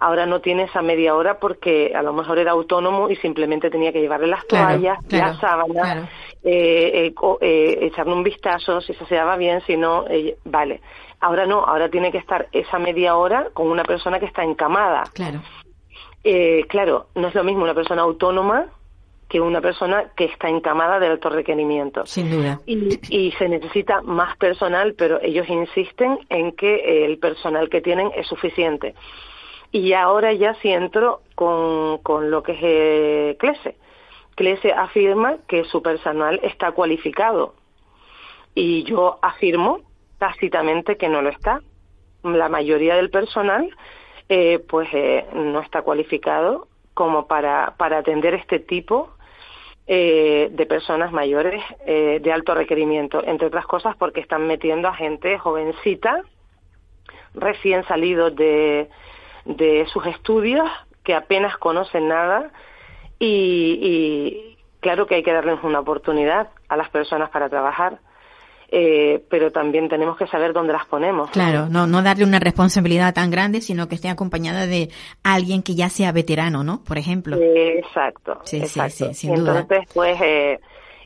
ahora no tiene esa media hora porque a lo mejor era autónomo y simplemente tenía que llevarle las toallas, claro, las sábanas, claro. eh, eh, eh, echarle un vistazo si se daba bien, si no, vale. Ahora no, ahora tiene que estar esa media hora con una persona que está encamada. Claro. Eh, claro, no es lo mismo una persona autónoma que una persona que está encamada de alto requerimiento. Sin duda. Y, y se necesita más personal, pero ellos insisten en que el personal que tienen es suficiente. Y ahora ya sí entro con, con lo que es eh, CLESE. CLESE afirma que su personal está cualificado. Y yo afirmo tácitamente que no lo está. La mayoría del personal eh, pues eh, no está cualificado como para, para atender este tipo eh, de personas mayores eh, de alto requerimiento, entre otras cosas porque están metiendo a gente jovencita, recién salidos de, de sus estudios, que apenas conocen nada y, y claro que hay que darles una oportunidad a las personas para trabajar eh, pero también tenemos que saber dónde las ponemos. Claro, no, no darle una responsabilidad tan grande, sino que esté acompañada de alguien que ya sea veterano, ¿no? Por ejemplo. exacto. Sí, exacto. sí, sin Entonces, pues, eh,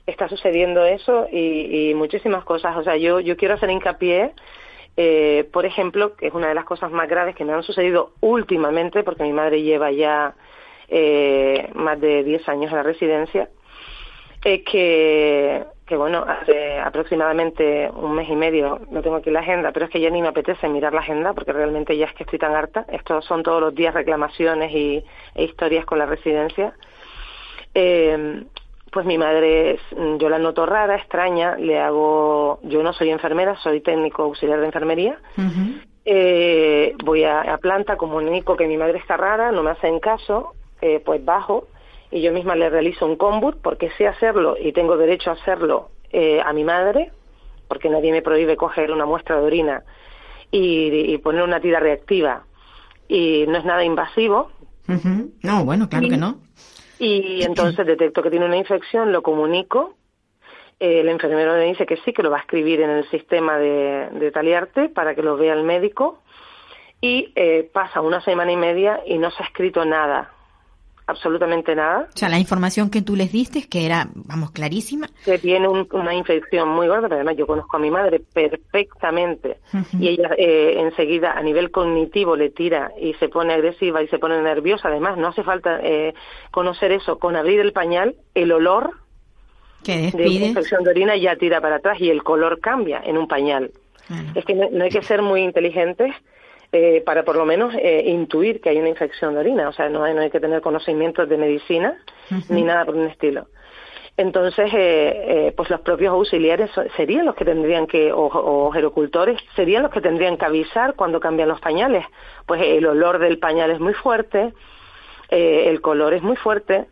está sucediendo eso y, y, muchísimas cosas. O sea, yo, yo quiero hacer hincapié, eh, por ejemplo, que es una de las cosas más graves que me han sucedido últimamente, porque mi madre lleva ya eh, más de 10 años en la residencia, es que que bueno, hace aproximadamente un mes y medio, no tengo aquí la agenda, pero es que ya ni me apetece mirar la agenda porque realmente ya es que estoy tan harta. Estos son todos los días reclamaciones y, e historias con la residencia. Eh, pues mi madre, yo la noto rara, extraña, le hago, yo no soy enfermera, soy técnico auxiliar de enfermería. eh, voy a, a, planta, comunico que mi madre está rara, no me hacen caso, eh, pues bajo y yo misma le realizo un combut porque sé hacerlo y tengo derecho a hacerlo eh, a mi madre, porque nadie me prohíbe coger una muestra de orina y, y poner una tira reactiva y no es nada invasivo. No, bueno, claro que no. Y entonces detecto que tiene una infección, lo comunico. Eh, el enfermero me dice que sí, que lo va a escribir en el sistema de, de Taliarte para que lo vea el médico. Y eh, pasa una semana y media y no se ha escrito nada absolutamente nada. O sea, la información que tú les diste, que era, vamos, clarísima. Que tiene una infección muy gorda, pero además yo conozco a mi madre perfectamente y ella eh, enseguida a nivel cognitivo le tira y se pone agresiva y se pone nerviosa. Además, no hace falta eh, conocer eso. Con abrir el pañal, el olor de infección de orina ya tira para atrás y el color cambia en un pañal. Es que no hay que ser muy inteligentes eh, para por lo menos eh, intuir que hay una infección de orina. O sea, no hay, no hay que tener conocimientos de medicina ni nada por un estilo. Entonces, eh, pues los propios auxiliares serían los que tendrían que, o, o gerocultores, serían los que tendrían que avisar cuando cambian los pañales. Pues el olor del pañal es muy fuerte, el color es muy fuerte,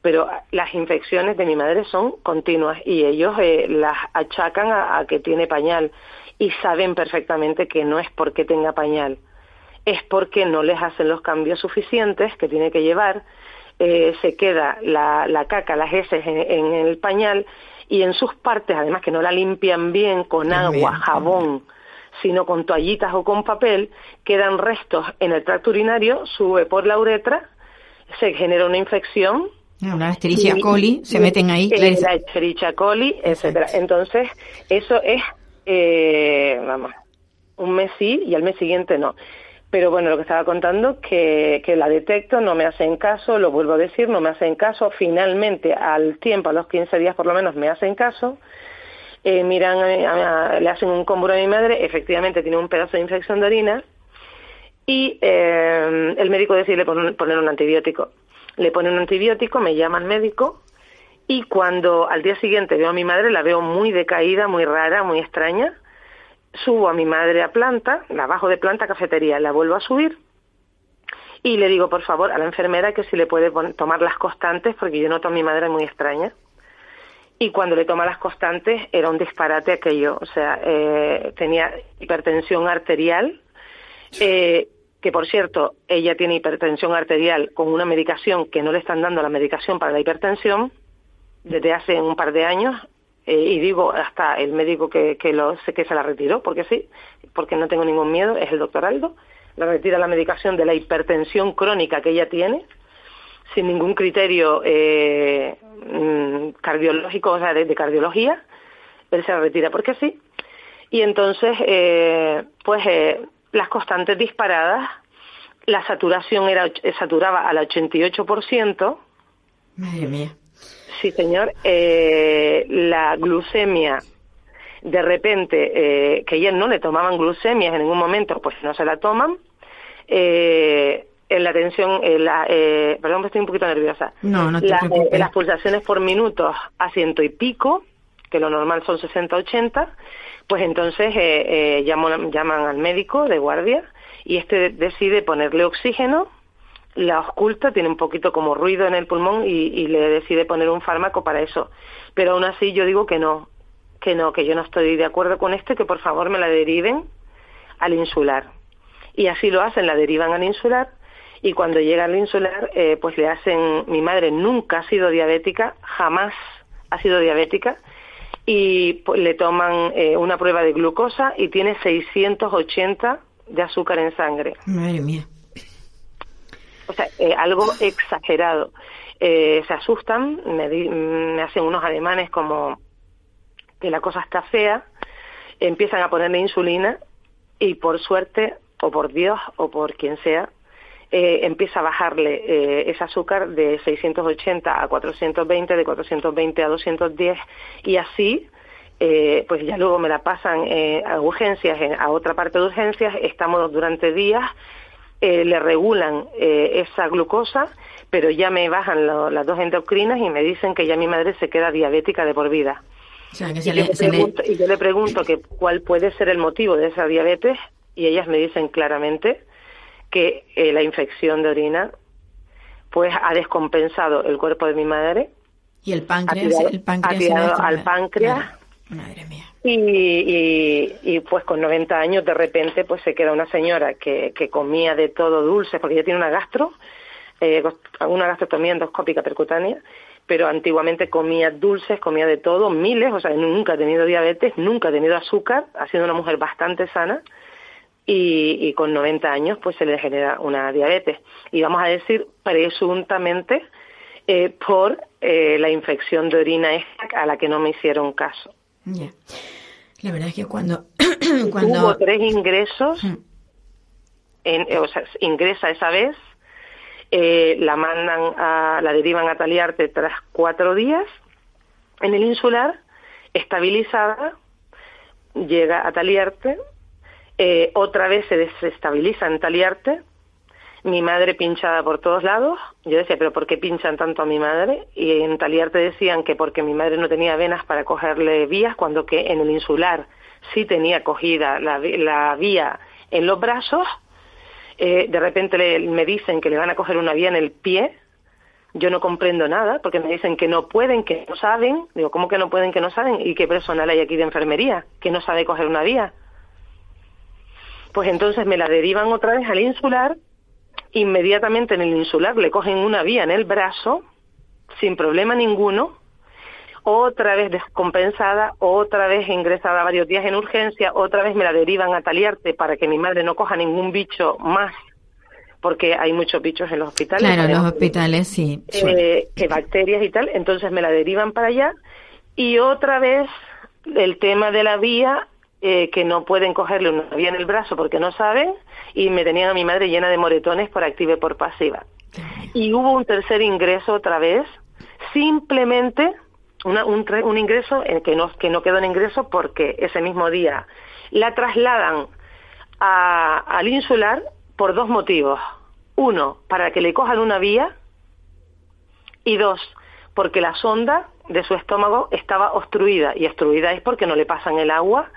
pero las infecciones de mi madre son continuas y ellos las achacan a, que tiene pañal y saben perfectamente que no es porque tenga pañal, es porque no les hacen los cambios suficientes que tiene que llevar, eh, se queda la, la, caca, las heces en, el pañal y en sus partes, además que no la limpian bien con agua, jabón, sino con toallitas o con papel, quedan restos en el tracto urinario, sube por la uretra, se genera una infección. Una Escherichia coli, se meten ahí. La Escherichia coli, etcétera. Entonces, eso es eh, vamos, un mes sí y al mes siguiente no. Pero bueno, lo que estaba contando, que, que la detecto, no me hacen caso, lo vuelvo a decir, no me hacen caso. Finalmente, al tiempo, a los 15 días por lo menos, me hacen caso. Eh, miran, le hacen un cómbulo a mi madre, efectivamente tiene un pedazo de infección de orina y eh, el médico decide poner un antibiótico. Le pone un antibiótico, me llama el médico, y cuando al día siguiente veo a mi madre, la veo muy decaída, muy rara, muy extraña. Subo a mi madre a planta, la bajo de planta cafetería, la vuelvo a subir y le digo, por favor, a la enfermera que si le puede tomar las constantes, porque yo noto a mi madre muy extraña. Y cuando le toma las constantes era un disparate aquello, o sea, eh, tenía hipertensión arterial, eh, que por cierto, ella tiene hipertensión arterial con una medicación que no le están dando la medicación para la hipertensión, desde hace un par de años eh, y digo hasta el médico que, que, lo, que se la retiró, porque sí, porque no tengo ningún miedo, es el doctor Aldo, le retira la medicación de la hipertensión crónica que ella tiene, sin ningún criterio eh, mm, cardiológico, o sea, de, cardiología, él se la retira porque sí, y entonces, eh, pues eh, las constantes disparadas, la saturación era saturaba al 88%, Madre mía Sí, señor. Eh, la glucemia, de repente, eh, que ellas no le tomaban glucemias en ningún momento, pues no se la toman. Eh, en la tensión, la, eh, perdón, estoy un poquito nerviosa. No, no te eh, las pulsaciones por minuto a ciento y pico, que lo normal son 60-80, pues entonces llaman, llaman al médico de guardia y este decide ponerle oxígeno la oculta, tiene un poquito como ruido en el pulmón y, le decide poner un fármaco para eso. Pero aún así yo digo que no, que no, que yo no estoy de acuerdo con esto, que por favor me la deriven al insular. Y así lo hacen, la derivan al insular y cuando llega al insular, eh, pues le hacen, mi madre nunca ha sido diabética, jamás ha sido diabética, y pues, le toman eh, una prueba de glucosa y tiene 680 de azúcar en sangre. Madre mía. O sea, eh, algo exagerado. Eh, se asustan, me, di- me hacen unos ademanes como que la cosa está fea, empiezan a ponerle insulina y por suerte, o por Dios, o por quien sea, eh, empieza a bajarle eh, ese azúcar de 680 a 420, de 420 a 210 y así, eh, pues ya luego me la pasan eh, a urgencias, en- a otra parte de urgencias, estamos durante días, eh, le regulan eh, esa glucosa, pero ya me bajan lo- las dos endocrinas y me dicen que ya mi madre se queda diabética de por vida. O sea, que Y se yo, le, le se le- pregunto, y yo le pregunto que cuál puede ser el motivo de esa diabetes y ellas me dicen claramente que eh, la infección de orina pues ha descompensado el cuerpo de mi madre y el ha páncreas, tirado, el páncreas ha tirado al páncreas. Madre mía. Y, y, y, pues con 90 años de repente pues se queda una señora que, que comía de todo dulce porque ella tiene una gastro, eh, una gastrotomía endoscópica percutánea, pero antiguamente comía dulces, comía de todo, miles, o sea, nunca ha tenido diabetes, nunca ha tenido azúcar, ha sido una mujer bastante sana y, y con 90 años pues se le genera una diabetes. Y vamos a decir presuntamente eh, por eh, la infección de orina esta a la que no me hicieron caso. Ya. La verdad es que cuando... Hubo cuando tres ingresos, Mm. en, eh, o sea, ingresa esa vez, eh, la mandan a, la derivan a Taliarte tras cuatro días en el insular, estabilizada, llega a Taliarte, eh, otra vez se desestabiliza en Taliarte, mi madre pinchada por todos lados. Yo decía, pero ¿por qué pinchan tanto a mi madre? Y en Taliarte decían que porque mi madre no tenía venas para cogerle vías, cuando que en el insular sí tenía cogida la, la vía en los brazos. Eh, de repente le- me dicen que le van a coger una vía en el pie. Yo no comprendo nada porque me dicen que no pueden, que no saben. Digo, ¿cómo que no pueden, que no saben? ¿Y qué personal hay aquí de enfermería que no sabe coger una vía? Pues entonces me la derivan otra vez al insular inmediatamente en el insular le cogen una vía en el brazo, sin problema ninguno, otra vez descompensada, otra vez ingresada varios días en urgencia, otra vez me la derivan a Taliarte para que mi madre no coja ningún bicho más, porque hay muchos bichos en los hospitales. claro, los además, hospitales sí. eh, que bacterias y tal, entonces me la derivan para allá y otra vez el tema de la vía eh, que no pueden cogerle una vía en el brazo porque no saben y me tenían a mi madre llena de moretones por activa y por pasiva. Y hubo un tercer ingreso otra vez, simplemente una- un, un ingreso en que no, que no quedó en ingreso porque ese mismo día la trasladan a- al insular por dos motivos. Uno, para que le cojan una vía y dos, porque la sonda de su estómago estaba obstruida y obstruida es porque no le pasan el agua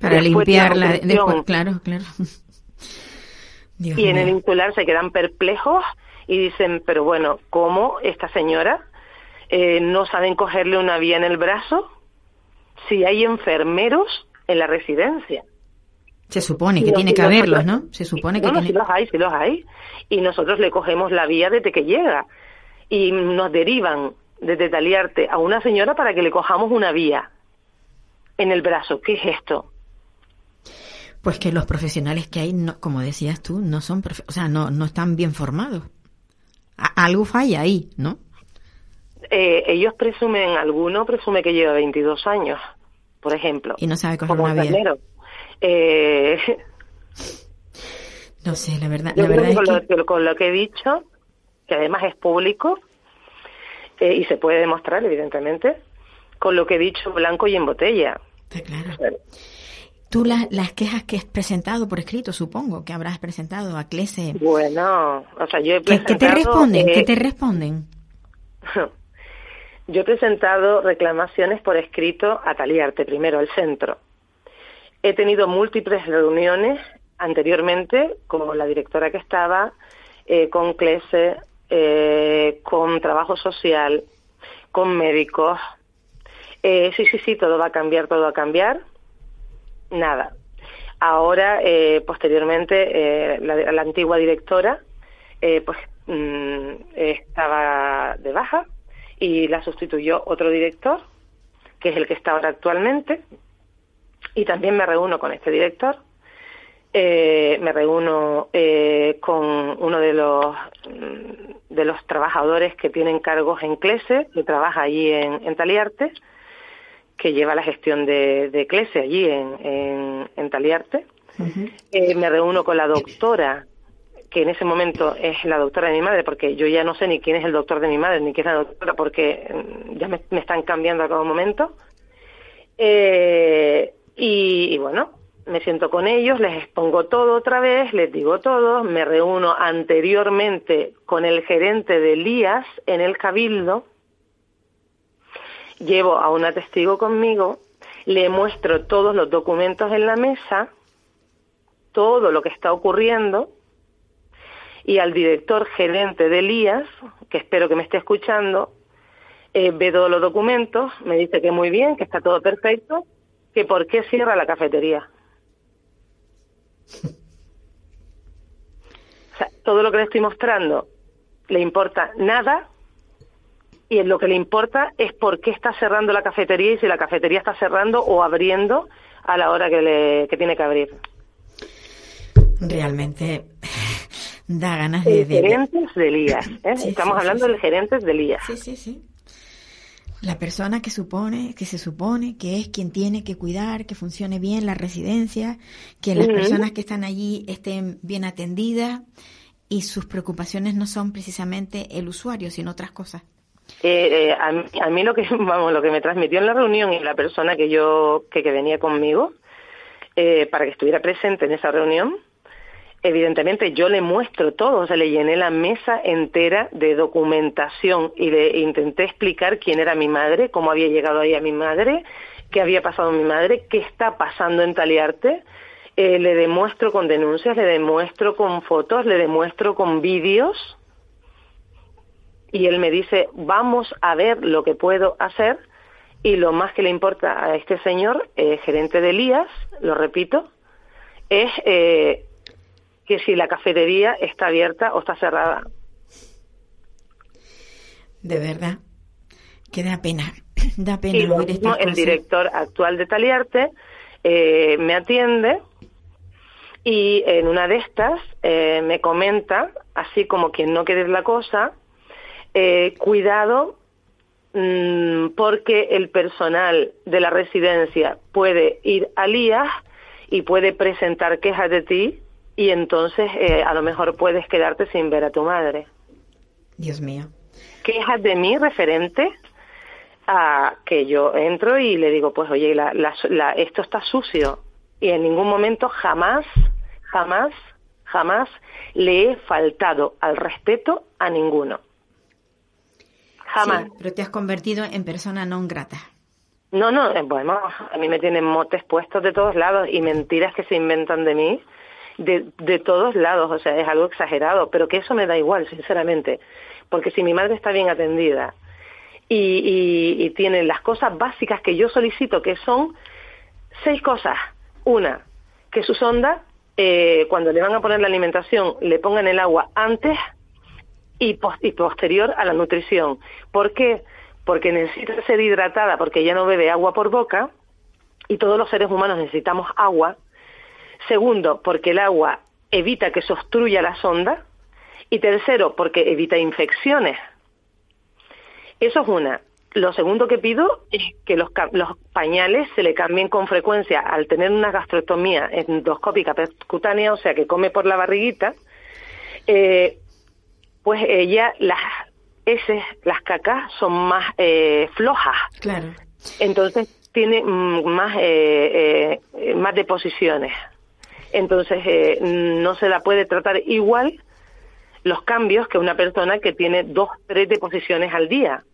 Para después limpiarla después, claro, claro. Dios y en el insular se quedan perplejos y dicen, pero bueno, ¿cómo esta señora eh, no saben cogerle una vía en el brazo si hay enfermeros en la residencia? Se supone que tiene que haberlos, ¿no? Se supone que no, tiene... sí los hay, sí los hay. Y nosotros le cogemos la vía desde que llega. Y nos derivan desde Taliarte a una señora para que le cojamos una vía en el brazo. ¿Qué es esto? Pues que los profesionales que hay, no, como decías tú, no son, o sea, no, no están bien formados. A- algo falla ahí, ¿no? Eh, ellos presumen, alguno presume que lleva 22 años, por ejemplo. Y no sabe coger como una enfermero. Eh, No sé, la verdad, la verdad con, es que... lo, con lo que he dicho, que además es público, eh, y se puede demostrar, evidentemente, con lo que he dicho blanco y en botella. Está claro. Tú la- las quejas que has presentado por escrito, supongo que habrás presentado a CLESE. Bueno, o sea, yo he ¿Qué, qué te presentado, responden? eh, ¿Qué te responden? Yo he presentado reclamaciones por escrito a Taliarte, primero al centro. He tenido múltiples reuniones anteriormente con la directora que estaba, eh, con CLESE, eh, con trabajo social, con médicos. Eh, sí, sí, sí, todo va a cambiar, todo va a cambiar. Nada. Ahora, eh, posteriormente, eh, la, antigua directora, eh, pues mm, estaba de baja y la sustituyó otro director, que es el que está ahora actualmente, y también me reúno con este director. Eh, me reúno eh, con uno de los de los trabajadores que tienen cargos en CLESE, que trabaja allí en, en Taliarte, que lleva la gestión de, de CLESE allí en, en, en Taliarte. Eh, me reúno con la doctora, que en ese momento es la doctora de mi madre, porque yo ya no sé ni quién es el doctor de mi madre, ni quién es la doctora, porque mm, ya me, me están cambiando a cada momento. Eh, y, y bueno, me siento con ellos, les expongo todo otra vez, les digo todo, me reúno anteriormente con el gerente de Elías en el Cabildo, llevo a una testigo conmigo, le muestro todos los documentos en la mesa, todo lo que está ocurriendo, y al director gerente de Elías, que espero que me esté escuchando, eh, ve todos los documentos, me dice que muy bien, que está todo perfecto, que por qué cierra la cafetería. O sea, todo lo que le estoy mostrando le importa nada y en lo que le importa es por qué está cerrando la cafetería y si la cafetería está cerrando o abriendo a la hora que, le, que tiene que abrir. Realmente da ganas de... El gerentes de Elías. ¿eh? Sí, Estamos sí, hablando sí, del gerentes de Elías. Sí, sí, sí. La persona que supone, que se supone que es quien tiene que cuidar, que funcione bien la residencia, que las personas que están allí estén bien atendidas y sus preocupaciones no son precisamente el usuario, sino otras cosas. Eh, eh, a, mí, a mí lo que vamos lo que me transmitió en la reunión y la persona que yo que, que venía conmigo eh, para que estuviera presente en esa reunión evidentemente yo le muestro todo o sea le llené la mesa entera de documentación y le intenté explicar quién era mi madre cómo había llegado ahí a mi madre qué había pasado a mi madre qué está pasando en Taliarte. Eh, le demuestro con denuncias le demuestro con fotos le demuestro con vídeos y él me dice, vamos a ver lo que puedo hacer y lo más que le importa a este señor, eh, gerente de Elías, lo repito, es eh, que si la cafetería está abierta o está cerrada. De verdad, que da pena, da pena Y lo mismo, el director actual de Taliarte eh, me atiende y en una de estas eh, me comenta, así como quien no quiere la cosa, eh, cuidado mm, porque el personal de la residencia puede ir al IAS y puede presentar quejas de ti y entonces eh, a lo mejor puedes quedarte sin ver a tu madre. Dios mío. Quejas de mí referente a que yo entro y le digo, pues oye, la, la- la- esto está sucio y en ningún momento jamás, jamás, jamás le he faltado al respeto a ninguno. Jamás. Sí, pero te has convertido en persona non grata. No, no, eh, bueno, a mí me tienen motes puestos de todos lados y mentiras que se inventan de mí de, de todos lados, o sea, es algo exagerado, pero que eso me da igual, sinceramente, porque si mi madre está bien atendida y, y, y tiene las cosas básicas que yo solicito, que son seis cosas. Una, que su sonda, eh, cuando le van a poner la alimentación, le pongan el agua antes y, pos- y posterior a la nutrición. ¿Por qué? Porque necesita ser hidratada, porque ella no bebe agua por boca y todos los seres humanos necesitamos agua. Segundo, porque el agua evita que se obstruya la sonda. Y tercero, porque evita infecciones. Eso es una. Lo segundo que pido es que los, los pañales se le cambien con frecuencia al tener una gastrostomía endoscópica percutánea, o sea que come por la barriguita. Eh, pues ella, las heces, las cacas son más eh, flojas. Claro. Entonces tiene mm, más, eh, eh, más deposiciones. Entonces eh, no se la puede tratar igual los cambios que una persona que tiene dos, tres deposiciones al día.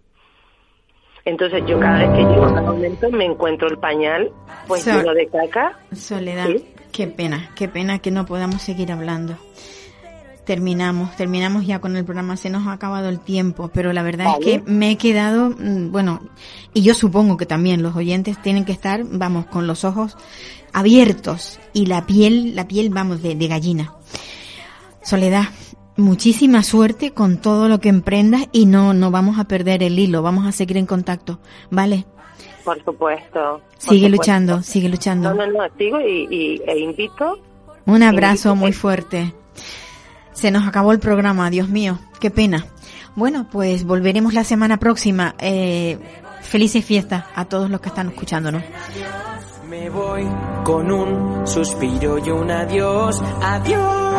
Entonces yo cada vez que llego a momento me encuentro el pañal pues Sol- lleno de caca. Soledad, Sí. qué pena, qué pena que no podamos seguir hablando. Terminamos, terminamos ya con el programa, se nos ha acabado el tiempo, pero la verdad es que me he quedado, mm, bueno, y yo supongo que también los oyentes tienen que estar, vamos, con los ojos abiertos y la piel, la piel, vamos, de, de gallina. Soledad, muchísima suerte con todo lo que emprendas y no, no vamos a perder el hilo, vamos a seguir en contacto, ¿vale? Por supuesto. sigue luchando, sigue luchando. No, no, no, sigo y, y e invito. Un abrazo muy fuerte. Se nos acabó el programa, Dios mío, qué pena. Bueno, pues volveremos la semana próxima. Eh, felices fiestas a todos los que están escuchándonos. Me voy con un suspiro y un adiós, adiós.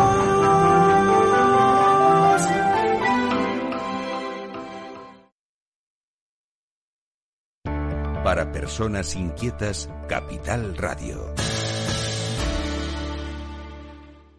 Para personas inquietas, Capital Radio.